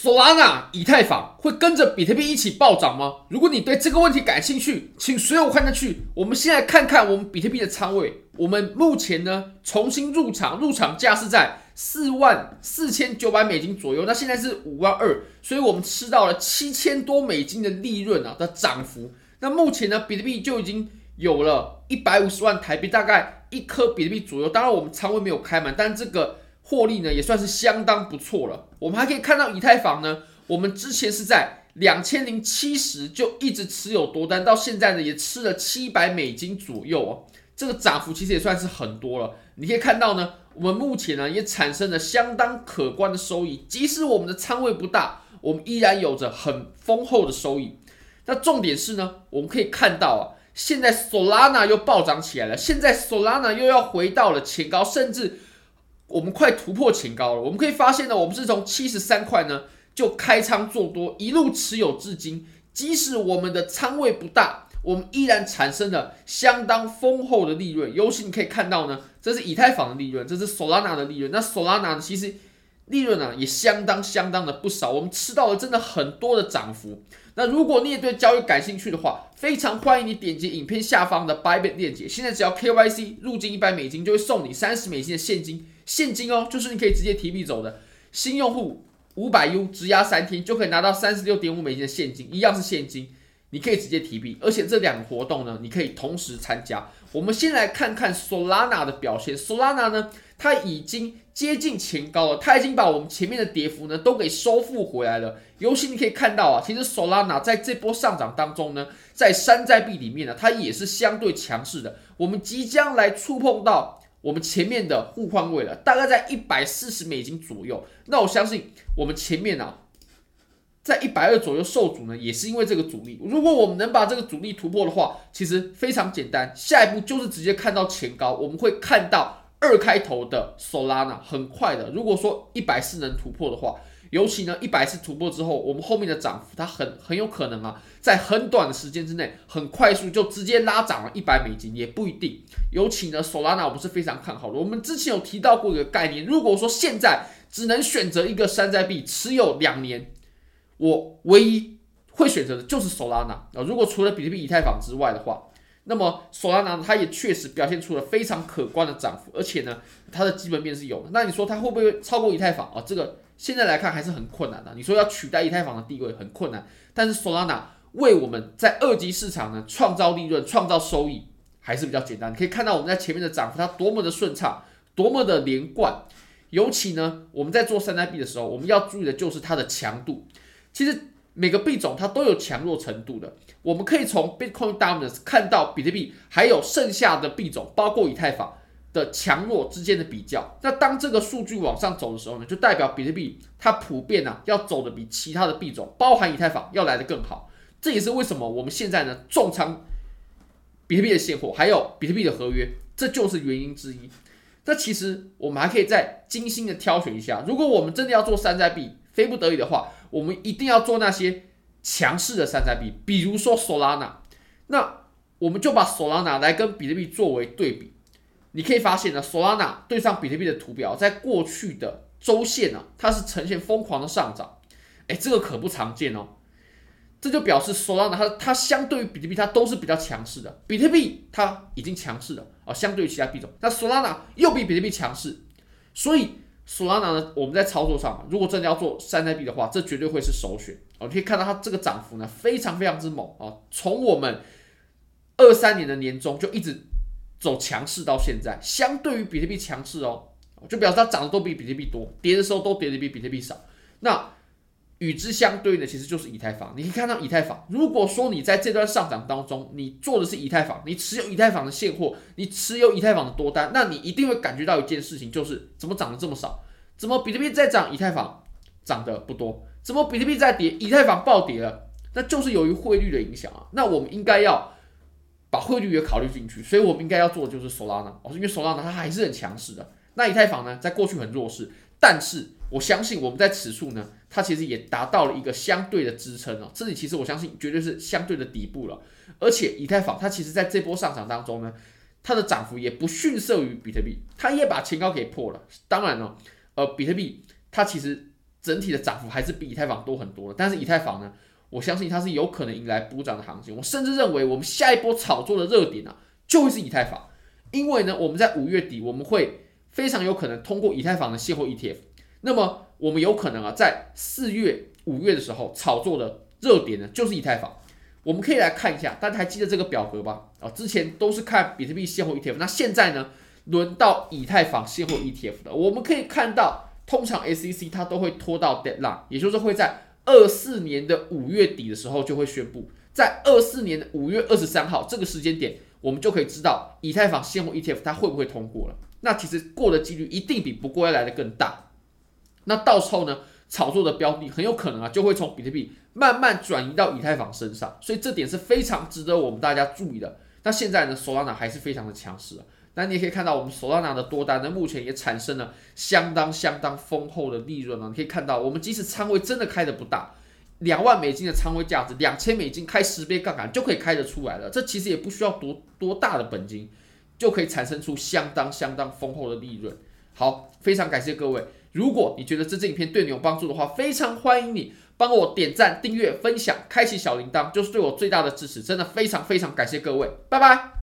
Solana 以太坊会跟着比特币一起暴涨吗？如果你对这个问题感兴趣，请随我看下去。我们先来看看我们比特币的仓位。我们目前呢，重新入场，入场价是在四万四千九百美金左右。那现在是五万二，所以我们吃到了七千多美金的利润啊的涨幅。那目前呢，比特币就已经有了一百五十万台币，大概一颗比特币左右。当然，我们仓位没有开满，但这个。获利呢也算是相当不错了。我们还可以看到以太坊呢，我们之前是在两千零七十就一直持有多单，到现在呢也吃了七百美金左右哦。这个涨幅其实也算是很多了。你可以看到呢，我们目前呢也产生了相当可观的收益，即使我们的仓位不大，我们依然有着很丰厚的收益。那重点是呢，我们可以看到啊，现在 Solana 又暴涨起来了，现在 Solana 又要回到了前高，甚至。我们快突破前高了，我们可以发现呢，我们是从七十三块呢就开仓做多，一路持有至今。即使我们的仓位不大，我们依然产生了相当丰厚的利润。尤其你可以看到呢，这是以太坊的利润，这是 Solana 的利润。那 Solana 其实利润呢也相当相当的不少，我们吃到了真的很多的涨幅。那如果你也对交易感兴趣的话，非常欢迎你点击影片下方的 Buybit 链接。现在只要 KYC 入金一百美金，就会送你三十美金的现金。现金哦，就是你可以直接提币走的。新用户五百 U 直押三天就可以拿到三十六点五美金的现金，一样是现金，你可以直接提币。而且这两个活动呢，你可以同时参加。我们先来看看 Solana 的表现。Solana 呢，它已经接近前高了，它已经把我们前面的跌幅呢都给收复回来了。尤其你可以看到啊，其实 Solana 在这波上涨当中呢，在山寨币里面呢，它也是相对强势的。我们即将来触碰到。我们前面的互换位了，大概在一百四十美金左右。那我相信我们前面啊，在一百二左右受阻呢，也是因为这个阻力。如果我们能把这个阻力突破的话，其实非常简单，下一步就是直接看到前高，我们会看到二开头的 Solana，很快的。如果说一百四能突破的话。尤其呢，一百次突破之后，我们后面的涨幅它很很有可能啊，在很短的时间之内，很快速就直接拉涨了一百美金，也不一定。尤其呢，Solana 我们是非常看好的。我们之前有提到过一个概念，如果说现在只能选择一个山寨币持有两年，我唯一会选择的就是 Solana 啊。如果除了比特币、以太坊之外的话，那么 Solana 它也确实表现出了非常可观的涨幅，而且呢，它的基本面是有。那你说它会不会超过以太坊啊？这个。现在来看还是很困难的。你说要取代以太坊的地位很困难，但是 Solana 为我们在二级市场呢创造利润、创造收益还是比较简单。你可以看到我们在前面的涨幅它多么的顺畅，多么的连贯。尤其呢，我们在做山寨币的时候，我们要注意的就是它的强度。其实每个币种它都有强弱程度的。我们可以从 Bitcoin Dominance 看到比特币还有剩下的币种，包括以太坊。的强弱之间的比较，那当这个数据往上走的时候呢，就代表比特币它普遍呢、啊、要走的比其他的币种，包含以太坊要来的更好。这也是为什么我们现在呢重仓比特币的现货，还有比特币的合约，这就是原因之一。那其实我们还可以再精心的挑选一下，如果我们真的要做山寨币，非不得已的话，我们一定要做那些强势的山寨币，比如说 Solana。那我们就把 Solana 来跟比特币作为对比。你可以发现呢，Solana 对上比特币的图表，在过去的周线呢、它是呈现疯狂的上涨，哎，这个可不常见哦。这就表示 Solana 它它相对于比特币，它都是比较强势的。比特币它已经强势了啊，相对于其他币种，那 Solana 又比比特币强势，所以 Solana 呢，我们在操作上，如果真的要做山寨币的话，这绝对会是首选。我可以看到它这个涨幅呢，非常非常之猛啊，从我们二三年的年中就一直。走强势到现在，相对于比特币强势哦，就表示它涨的都比比特币多，跌的时候都跌的比比特币少。那与之相对的其实就是以太坊。你可以看到以太坊，如果说你在这段上涨当中，你做的是以太坊，你持有以太坊的现货，你持有以太坊的多单，那你一定会感觉到一件事情，就是怎么涨得这么少？怎么比特币在涨，以太坊涨得不多？怎么比特币在跌，以太坊暴跌了？那就是由于汇率的影响啊。那我们应该要。把汇率也考虑进去，所以我们应该要做的就是 Solana 哦，因为 Solana 它还是很强势的。那以太坊呢，在过去很弱势，但是我相信我们在此处呢，它其实也达到了一个相对的支撑哦。这里其实我相信绝对是相对的底部了。而且以太坊它其实在这波上涨当中呢，它的涨幅也不逊色于比特币，它也把前高给破了。当然了，呃，比特币它其实。整体的涨幅还是比以太坊多很多的。但是以太坊呢，我相信它是有可能迎来补涨的行情。我甚至认为，我们下一波炒作的热点啊，就会是以太坊，因为呢，我们在五月底我们会非常有可能通过以太坊的现货 ETF。那么我们有可能啊，在四月、五月的时候炒作的热点呢，就是以太坊。我们可以来看一下，大家还记得这个表格吧？啊，之前都是看比特币现货 ETF，那现在呢，轮到以太坊现货 ETF 的。我们可以看到，通常 SEC 它都会拖到 deadline，也就是会在二四年的五月底的时候就会宣布，在二四年的五月二十三号这个时间点，我们就可以知道以太坊现货 ETF 它会不会通过了。那其实过的几率一定比不过要来的更大。那到时候呢，炒作的标的很有可能啊，就会从比特币慢慢转移到以太坊身上，所以这点是非常值得我们大家注意的。那现在呢首档呢还是非常的强势啊。那你也可以看到，我们 Solana 的多单呢，目前也产生了相当相当丰厚的利润啊。你可以看到，我们即使仓位真的开的不大，两万美金的仓位价值，两千美金开十倍杠杆就可以开得出来了。这其实也不需要多多大的本金，就可以产生出相当相当丰厚的利润。好，非常感谢各位。如果你觉得这支影片对你有帮助的话，非常欢迎你帮我点赞、订阅、分享、开启小铃铛，就是对我最大的支持。真的非常非常感谢各位，拜拜。